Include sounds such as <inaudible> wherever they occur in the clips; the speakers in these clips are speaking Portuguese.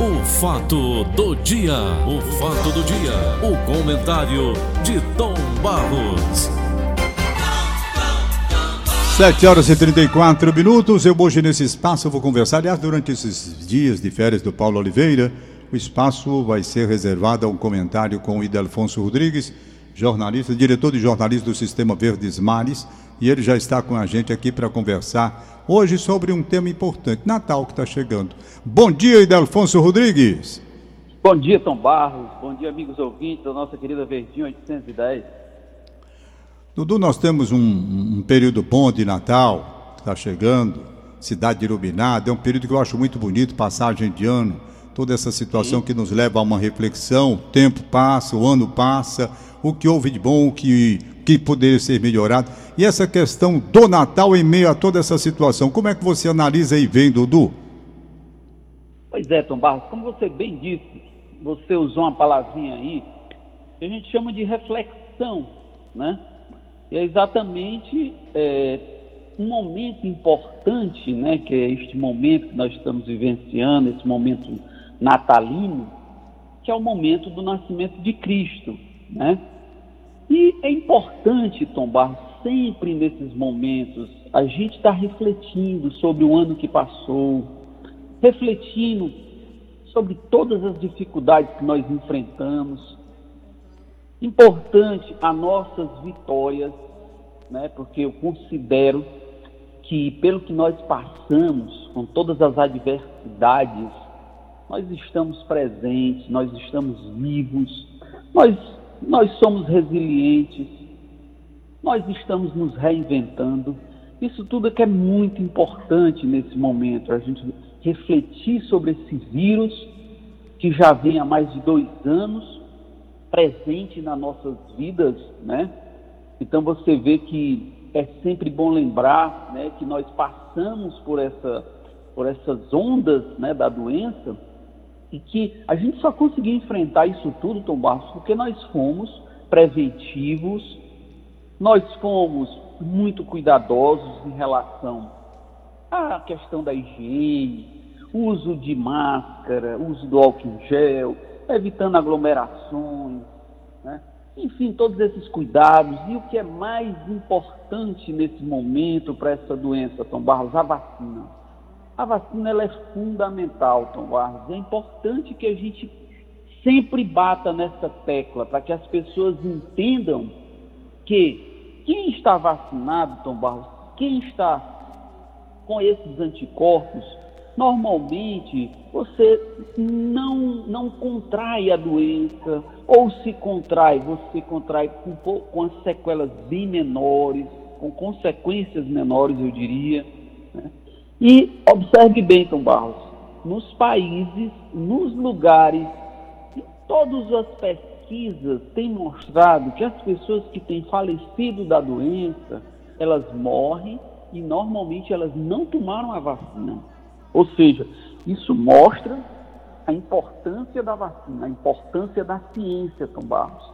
O fato do dia, o fato do dia, o comentário de Tom Barros. 7 horas e 34 minutos. Eu hoje nesse espaço vou conversar. Aliás, durante esses dias de férias do Paulo Oliveira, o espaço vai ser reservado a um comentário com o Idelfonso Rodrigues, jornalista, diretor de jornalismo do Sistema Verdes Mares, e ele já está com a gente aqui para conversar hoje sobre um tema importante, Natal que está chegando. Bom dia, Idelfonso Rodrigues. Bom dia, Tom Barros. Bom dia, amigos ouvintes da nossa querida Verdinho 810. Dudu, nós temos um, um período bom de Natal, está chegando, cidade iluminada, é um período que eu acho muito bonito, passagem de ano, toda essa situação Sim. que nos leva a uma reflexão, o tempo passa, o ano passa, o que houve de bom, o que, que poderia ser melhorado. E essa questão do Natal em meio a toda essa situação, como é que você analisa e vem, Dudu? Pois é, Tom Barros, como você bem disse, você usou uma palavrinha aí que a gente chama de reflexão, né? E é exatamente é, um momento importante, né? Que é este momento que nós estamos vivenciando, esse momento natalino, que é o momento do nascimento de Cristo, né? E é importante, Tom Barros, sempre nesses momentos, a gente está refletindo sobre o ano que passou, refletindo sobre todas as dificuldades que nós enfrentamos. Importante as nossas vitórias, né? porque eu considero que, pelo que nós passamos, com todas as adversidades, nós estamos presentes, nós estamos vivos, nós nós somos resilientes, nós estamos nos reinventando. Isso tudo é que é muito importante nesse momento, a gente refletir sobre esse vírus que já vem há mais de dois anos presente nas nossas vidas, né? Então você vê que é sempre bom lembrar, né, que nós passamos por essa por essas ondas, né, da doença e que a gente só conseguiu enfrentar isso tudo, Tom Barros, porque nós fomos preventivos, nós fomos muito cuidadosos em relação à questão da higiene, uso de máscara, uso do álcool em gel, evitando aglomerações, né? enfim, todos esses cuidados. E o que é mais importante nesse momento para essa doença, Tom Barros, a vacina. A vacina ela é fundamental, Tom Barros. É importante que a gente sempre bata nessa tecla para que as pessoas entendam que quem está vacinado, Tom Barros, quem está com esses anticorpos, normalmente você não, não contrai a doença, ou se contrai, você contrai com, com as sequelas bem menores, com consequências menores, eu diria. Né? E observe bem, Tom Barros, nos países, nos lugares, todas as pesquisas têm mostrado que as pessoas que têm falecido da doença, elas morrem e normalmente elas não tomaram a vacina. Ou seja, isso mostra a importância da vacina, a importância da ciência, Tom Barros.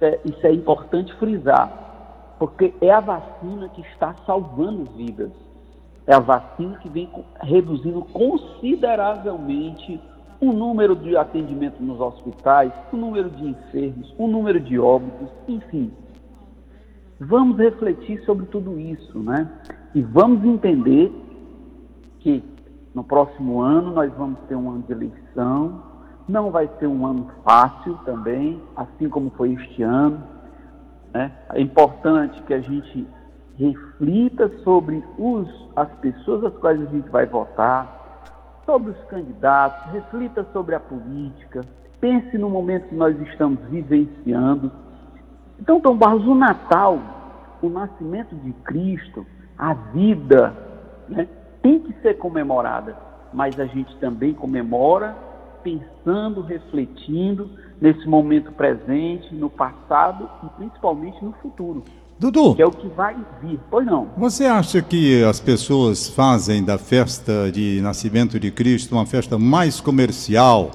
É, isso é importante frisar, porque é a vacina que está salvando vidas. É a vacina que vem reduzindo consideravelmente o número de atendimento nos hospitais, o número de enfermos, o número de óbitos, enfim. Vamos refletir sobre tudo isso, né? E vamos entender que no próximo ano nós vamos ter um ano de eleição, não vai ser um ano fácil também, assim como foi este ano. Né? É importante que a gente reflita sobre os, as pessoas às quais a gente vai votar, sobre os candidatos, reflita sobre a política, pense no momento que nós estamos vivenciando. Então, Tom Barros, o Natal, o nascimento de Cristo, a vida, né, tem que ser comemorada, mas a gente também comemora pensando, refletindo nesse momento presente, no passado e principalmente no futuro. Dudu. Que é o que vai vir. Pois não. Você acha que as pessoas fazem da festa de nascimento de Cristo uma festa mais comercial,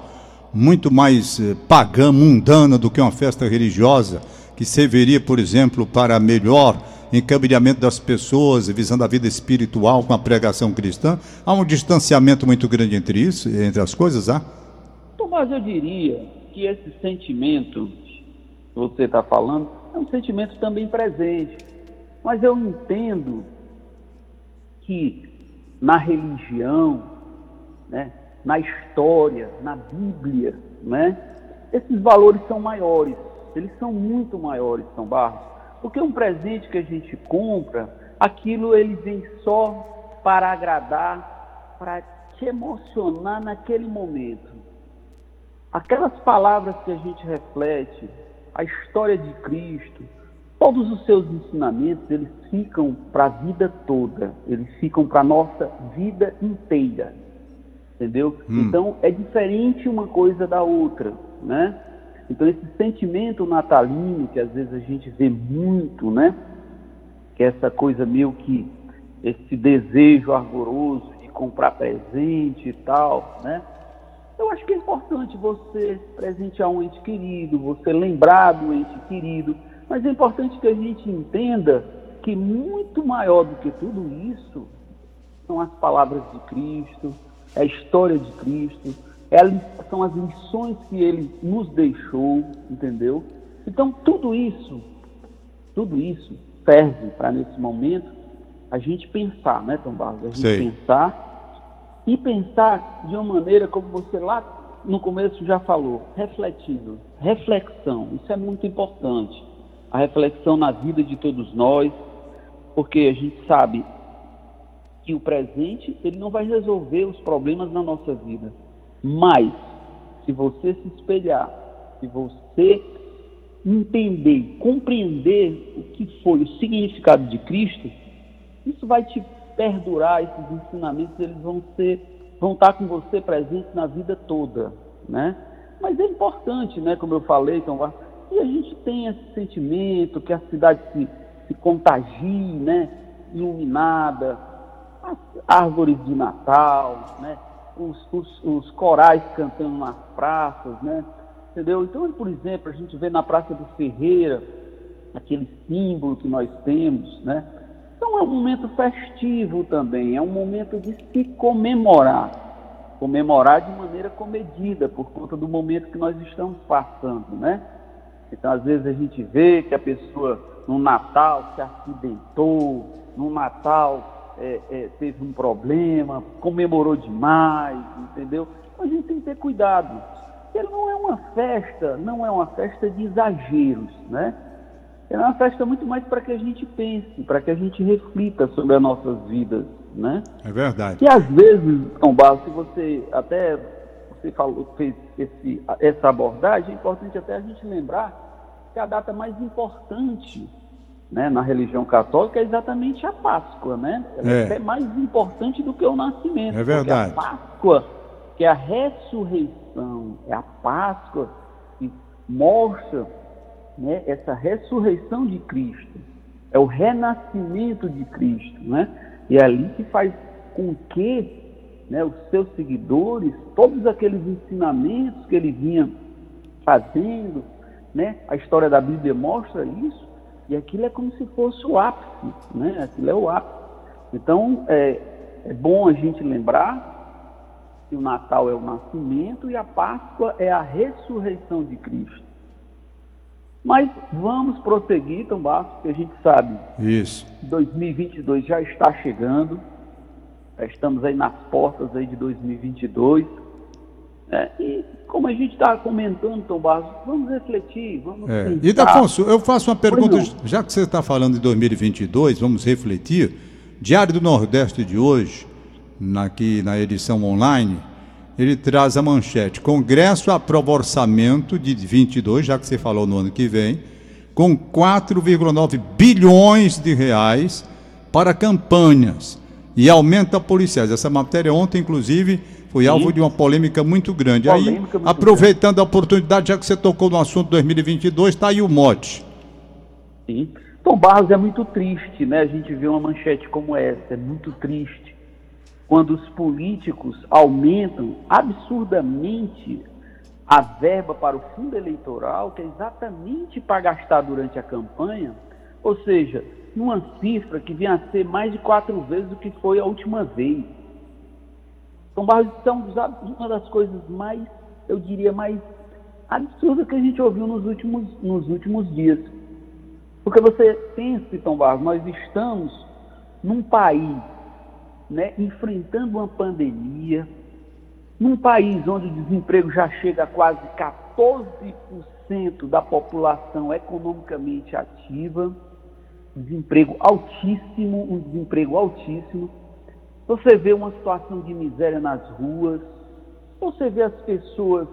muito mais eh, pagã, mundana do que uma festa religiosa, que serviria, por exemplo, para melhor encaminhamento das pessoas, visando a vida espiritual com a pregação cristã? Há um distanciamento muito grande entre isso, entre as coisas, há? Tomás, eu diria que esse sentimento que você está falando é um sentimento também presente. Mas eu entendo que na religião, né, na história, na Bíblia, né, esses valores são maiores. Eles são muito maiores, São Barros. Porque um presente que a gente compra, aquilo ele vem só para agradar, para te emocionar naquele momento. Aquelas palavras que a gente reflete, a história de Cristo, todos os seus ensinamentos, eles ficam para a vida toda, eles ficam para a nossa vida inteira. Entendeu? Hum. Então é diferente uma coisa da outra, né? Então esse sentimento natalino que às vezes a gente vê muito, né? Que é essa coisa meio que esse desejo ardoroso de comprar presente e tal, né? Eu acho que é importante você presentear um ente querido, você lembrar do ente querido, mas é importante que a gente entenda que muito maior do que tudo isso são as palavras de Cristo, é a história de Cristo, é a, são as lições que ele nos deixou, entendeu? Então, tudo isso, tudo isso serve para, nesse momento, a gente pensar, né, Tom Barros? A gente Sei. pensar e pensar de uma maneira como você lá no começo já falou, refletindo, reflexão, isso é muito importante. A reflexão na vida de todos nós, porque a gente sabe que o presente ele não vai resolver os problemas na nossa vida, mas se você se espelhar, se você entender, compreender o que foi o significado de Cristo, isso vai te perdurar, esses ensinamentos eles vão ser, vão estar com você presentes na vida toda, né? Mas é importante, né, como eu falei, então, que a gente tenha esse sentimento, que a cidade se, se contagie, né, iluminada, as árvores de Natal, né? Os, os, os, corais cantando nas praças, né? Entendeu? Então, por exemplo, a gente vê na Praça do Ferreira aquele símbolo que nós temos, né? Então é um momento festivo também, é um momento de se comemorar, comemorar de maneira comedida por conta do momento que nós estamos passando, né? Então às vezes a gente vê que a pessoa no Natal se acidentou, no Natal é, é, teve um problema, comemorou demais, entendeu? Mas a gente tem que ter cuidado. Ele não é uma festa, não é uma festa de exageros, né? É uma festa muito mais para que a gente pense, para que a gente reflita sobre as nossas vidas, né? É verdade. E às vezes, Tom Barros, se você até você falou, fez esse, essa abordagem, é importante até a gente lembrar que a data mais importante né, na religião católica é exatamente a Páscoa, né? Ela é. é mais importante do que o nascimento. É verdade. a Páscoa, que é a ressurreição, é a Páscoa que mostra né, essa ressurreição de Cristo, é o renascimento de Cristo, né? E é ali que faz com que né, os seus seguidores, todos aqueles ensinamentos que ele vinha fazendo, né? A história da Bíblia mostra isso, e aquilo é como se fosse o ápice, né? Aquilo é o ápice. Então, é, é bom a gente lembrar que o Natal é o nascimento e a Páscoa é a ressurreição de Cristo. Mas vamos prosseguir, então, porque a gente sabe. Isso. 2022 já está chegando. Estamos aí nas portas aí de 2022. É, e como a gente está comentando, Tom Barros, vamos refletir, vamos é. pensar. E Afonso, eu faço uma pergunta, já que você está falando de 2022, vamos refletir. Diário do Nordeste de hoje, aqui na edição online, ele traz a manchete: Congresso aprova orçamento de 22, já que você falou no ano que vem, com 4,9 bilhões de reais para campanhas e aumenta policiais. Essa matéria ontem, inclusive, foi Sim. alvo de uma polêmica muito grande. Polêmica aí, muito aproveitando grande. a oportunidade, já que você tocou no assunto 2022, está aí o mote. Sim. Tom Barros é muito triste, né? A gente vê uma manchete como essa, é muito triste. Quando os políticos aumentam absurdamente a verba para o fundo eleitoral, que é exatamente para gastar durante a campanha, ou seja, numa cifra que vinha a ser mais de quatro vezes o que foi a última vez. São Barros são uma das coisas mais, eu diria, mais absurdas que a gente ouviu nos últimos, nos últimos dias. Porque você pensa, Tom Barros, nós estamos num país né, enfrentando uma pandemia, num país onde o desemprego já chega a quase 14% da população economicamente ativa, desemprego altíssimo, um desemprego altíssimo. Você vê uma situação de miséria nas ruas, você vê as pessoas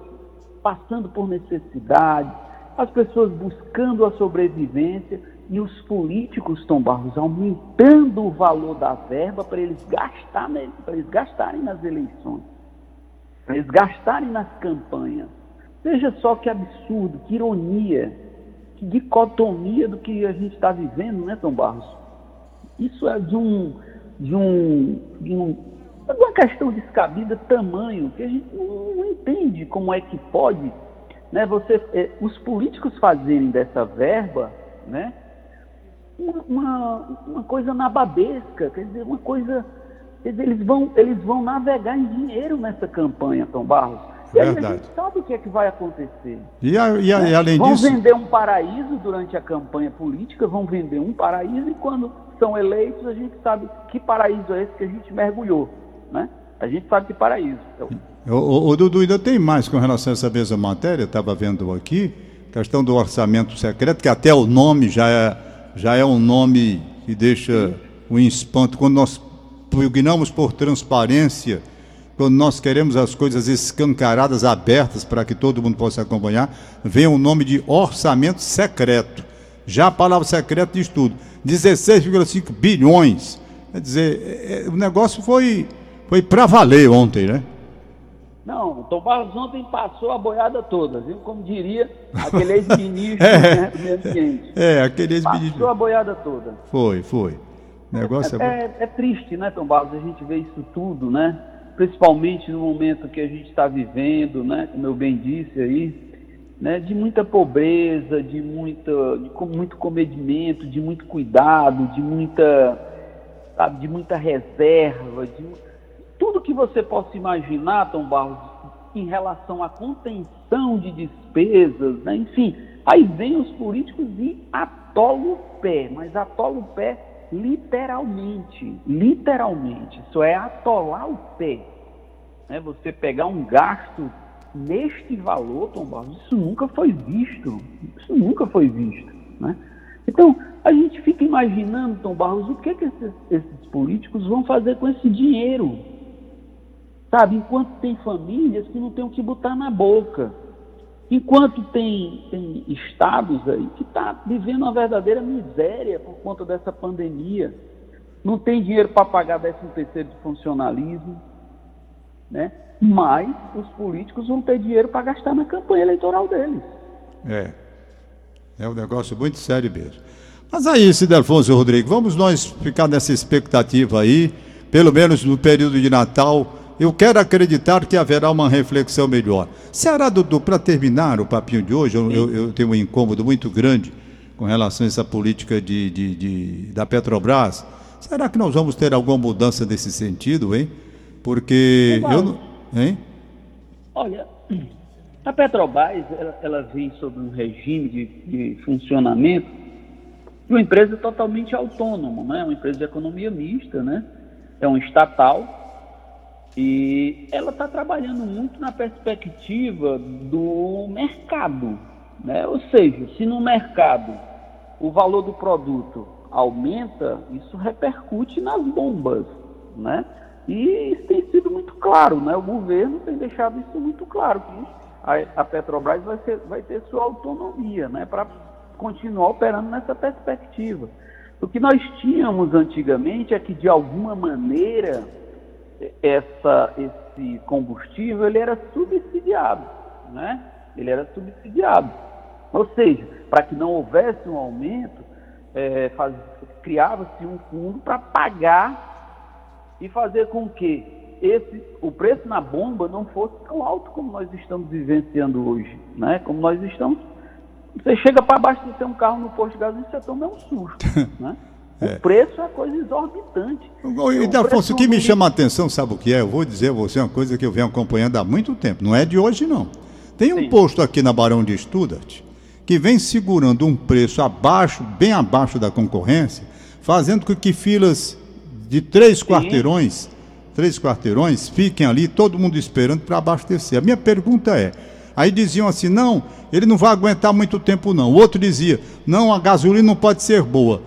passando por necessidade, as pessoas buscando a sobrevivência e os políticos, Tom Barros, aumentando o valor da verba para eles, para eles gastarem nas eleições, para eles gastarem nas campanhas. Veja só que absurdo, que ironia, que dicotomia do que a gente está vivendo, né, Tom Barros? Isso é de um, de um, de um, de uma questão descabida tamanho que a gente não, não entende como é que pode, né? Você, eh, os políticos fazerem dessa verba, né? Uma, uma coisa nababesca, quer dizer, uma coisa. Eles vão, eles vão navegar em dinheiro nessa campanha, Tom Barros. E aí Verdade. a gente sabe o que é que vai acontecer. E, a, e, a, né? e além vão disso. Vão vender um paraíso durante a campanha política, vão vender um paraíso e quando são eleitos a gente sabe que paraíso é esse que a gente mergulhou. Né? A gente sabe que paraíso. Então... O, o, o Dudu ainda tem mais com relação a essa mesma matéria, estava vendo aqui, questão do orçamento secreto, que até o nome já é já é um nome que deixa um espanto. Quando nós pugnamos por transparência, quando nós queremos as coisas escancaradas, abertas, para que todo mundo possa acompanhar, vem o nome de orçamento secreto. Já a palavra secreto diz tudo. 16,5 bilhões. Quer dizer, é, é, o negócio foi, foi para valer ontem, né? Não, o Tom Barros ontem passou a boiada toda, viu? Como diria aquele <laughs> ex-ministro é, né, do meio ambiente. É, aquele ex-ministro. Passou a boiada toda. Foi, foi. O negócio é, é, é, triste, né, Tom Barros, a gente vê isso tudo, né? Principalmente no momento que a gente está vivendo, né? Como eu bem disse aí, né? De muita pobreza, de, muita, de muito comedimento, de muito cuidado, de muita, sabe, de muita reserva, de tudo que você possa imaginar, Tom Barros, em relação à contenção de despesas, né? enfim, aí vem os políticos e atolam o pé, mas atolam o pé literalmente, literalmente, isso é atolar o pé. Né? Você pegar um gasto neste valor, Tom Barros, isso nunca foi visto, isso nunca foi visto. Né? Então, a gente fica imaginando, Tom Barros, o que, que esses, esses políticos vão fazer com esse dinheiro. Sabe, enquanto tem famílias que não tem o que botar na boca. Enquanto tem, tem estados aí que estão tá vivendo uma verdadeira miséria por conta dessa pandemia. Não tem dinheiro para pagar 13 terceiro de funcionalismo, né? mas os políticos vão ter dinheiro para gastar na campanha eleitoral deles. É. É um negócio muito sério mesmo. Mas aí, Cidelfonso Rodrigo, vamos nós ficar nessa expectativa aí, pelo menos no período de Natal, eu quero acreditar que haverá uma reflexão melhor. Será, Dudu, para terminar o papinho de hoje, eu, eu, eu, tenho um incômodo muito grande com relação a essa política de, de, de, da Petrobras. Será que nós vamos ter alguma mudança nesse sentido, hein? Porque eu Hein? Olha, a Petrobras ela, ela vem sob um regime de, de funcionamento de uma empresa totalmente autônoma, né? uma empresa de economia mista, né? é um estatal e ela está trabalhando muito na perspectiva do mercado. Né? Ou seja, se no mercado o valor do produto aumenta, isso repercute nas bombas. Né? E isso tem sido muito claro. Né? O governo tem deixado isso muito claro, que a, Petrobras vai, ser, vai ter sua autonomia né? para continuar operando nessa perspectiva. O que nós tínhamos antigamente é que, de alguma maneira, essa, esse combustível ele era subsidiado, né? Ele era subsidiado. Ou seja, para que não houvesse um aumento, é, criava-se um fundo para pagar e fazer com que esse, o preço na bomba não fosse tão alto como nós estamos vivenciando hoje, né? Como nós estamos. Você chega para abastecer um carro no posto de gasolina, você toma um susto, <laughs> né? O é. preço é coisa exorbitante. E, Afonso, o que me chama a atenção, sabe o que é? Eu vou dizer a você uma coisa que eu venho acompanhando há muito tempo. Não é de hoje, não. Tem um Sim. posto aqui na Barão de Studart que vem segurando um preço abaixo, bem abaixo da concorrência, fazendo com que filas de três Sim. quarteirões, três quarteirões, fiquem ali, todo mundo esperando para abastecer. A minha pergunta é, aí diziam assim, não, ele não vai aguentar muito tempo não. O outro dizia, não, a gasolina não pode ser boa.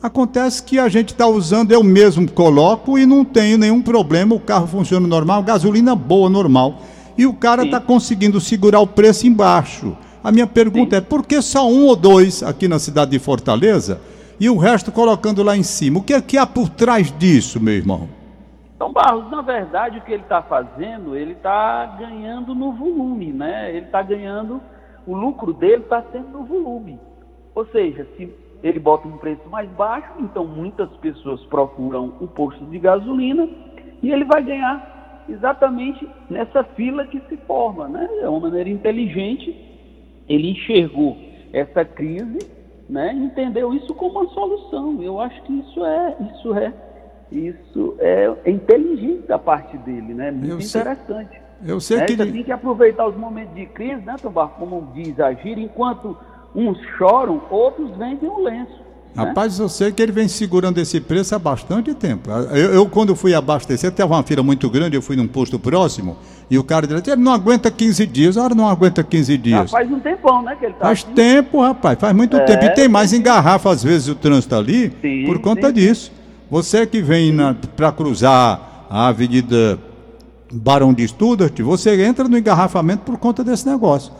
Acontece que a gente está usando, eu mesmo coloco e não tenho nenhum problema, o carro funciona normal, gasolina boa, normal. E o cara está conseguindo segurar o preço embaixo. A minha pergunta Sim. é: por que só um ou dois aqui na cidade de Fortaleza e o resto colocando lá em cima? O que é que há por trás disso, meu irmão? Então, Barros, na verdade, o que ele está fazendo, ele está ganhando no volume, né? Ele está ganhando, o lucro dele está sendo no volume. Ou seja, se ele bota um preço mais baixo, então muitas pessoas procuram o posto de gasolina e ele vai ganhar exatamente nessa fila que se forma, né? É uma maneira inteligente ele enxergou essa crise, né, entendeu isso como uma solução. Eu acho que isso é, isso é, isso é, inteligente da parte dele, né? Muito eu interessante. Sei, eu sei é, que ele... tem que aproveitar os momentos de crise, né, Tombar, como diz Agir, enquanto uns choram, outros vendem o lenço. Né? Rapaz, eu sei que ele vem segurando esse preço há bastante tempo. Eu, eu quando fui abastecer, teve uma fila muito grande, eu fui num posto próximo, e o cara disse, ele não aguenta 15 dias. A hora não aguenta 15 dias. Já faz um tempão, né, que ele tá Faz assim. tempo, rapaz, faz muito é, tempo. E tem mais engarrafa, às vezes, o trânsito ali, sim, por conta sim. disso. Você que vem para cruzar a avenida Barão de Studart, você entra no engarrafamento por conta desse negócio.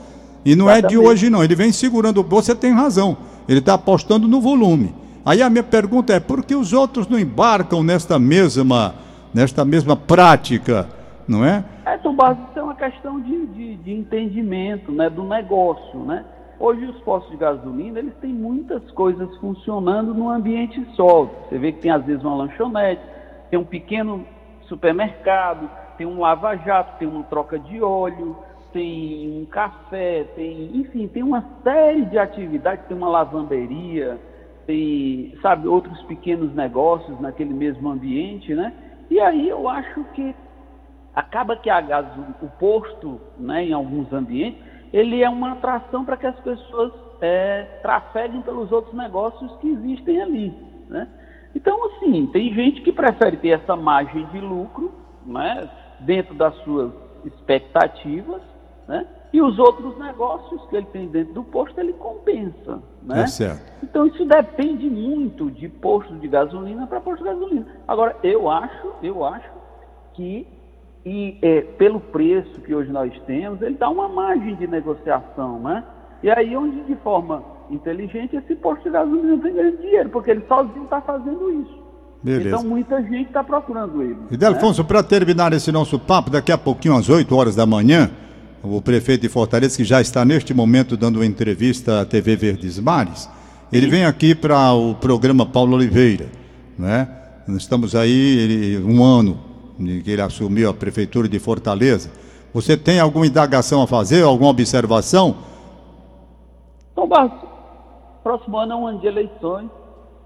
E não Exatamente. é de hoje, não. Ele vem segurando. Você tem razão. Ele está apostando no volume. Aí a minha pergunta é: por que os outros não embarcam nesta mesma, nesta mesma prática? Não é? É, Tomás, isso é uma questão de, de, de, entendimento né, do negócio. Né? Hoje os postos de gasolina eles têm muitas coisas funcionando num ambiente só. Você vê que tem às vezes uma lanchonete, tem um pequeno supermercado, tem um lava-jato, tem uma troca de óleo, tem um café, tem, enfim, tem uma série de atividades, tem uma lavanderia, tem, sabe, outros pequenos negócios naquele mesmo ambiente, né? E aí eu acho que acaba que a gás, o posto, né, em alguns ambientes, ele é uma atração para que as pessoas é, trafeguem pelos outros negócios que existem ali, né? Então, assim, tem gente que prefere ter essa margem de lucro, né, dentro das suas expectativas, né? E os outros negócios que ele tem dentro do posto, ele compensa. Né? É certo. Então isso depende muito de posto de gasolina para posto de gasolina. Agora, eu acho, eu acho que e, é, pelo preço que hoje nós temos, ele dá uma margem de negociação, né? E aí onde de forma inteligente esse posto de gasolina tem ganho dinheiro, porque ele sozinho está fazendo isso. Beleza. Então muita gente está procurando ele. E Delfonso, né? para terminar esse nosso papo, daqui a pouquinho, às 8 horas da manhã, o prefeito de Fortaleza, que já está neste momento dando uma entrevista à TV Verdes Mares, ele vem aqui para o programa Paulo Oliveira, né? Nós estamos aí ele, um ano que ele assumiu a prefeitura de Fortaleza. Você tem alguma indagação a fazer, alguma observação? Então, Barros, próximo ano é um ano de eleições,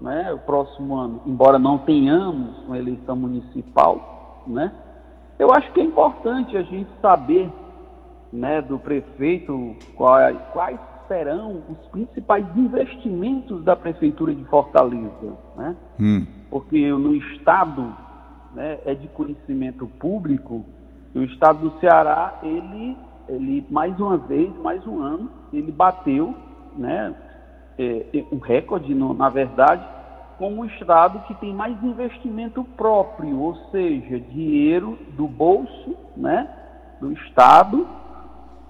né? O próximo ano, embora não tenhamos uma eleição municipal, né? Eu acho que é importante a gente saber né, do prefeito quais, quais serão os principais investimentos da prefeitura de Fortaleza, né? Hum. Porque no estado né, é de conhecimento público que o estado do Ceará ele ele mais uma vez mais um ano ele bateu né é, é um recorde no, na verdade como o estado que tem mais investimento próprio ou seja dinheiro do bolso né do estado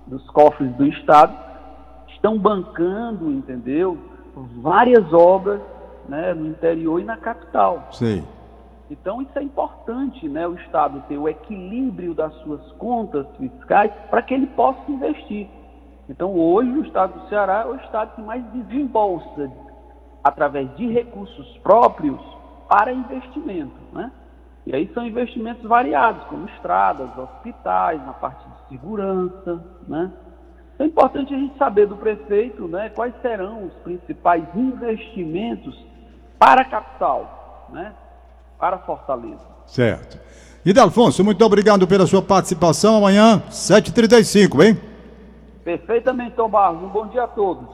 dos cofres do Estado, estão bancando, entendeu? Várias obras né, no interior e na capital. Sim. Então isso é importante, né? O Estado ter o equilíbrio das suas contas fiscais para que ele possa investir. Então hoje o Estado do Ceará é o Estado que mais desembolsa através de recursos próprios para investimento, né? E aí são investimentos variados, como estradas, hospitais, na parte segurança, né? É importante a gente saber do prefeito, né, quais serão os principais investimentos para a capital, né? Para Fortaleza. Certo. Idelfonso, muito obrigado pela sua participação. Amanhã, 7h35, hein? Perfeitamente, Tom Barros. Um bom dia a todos.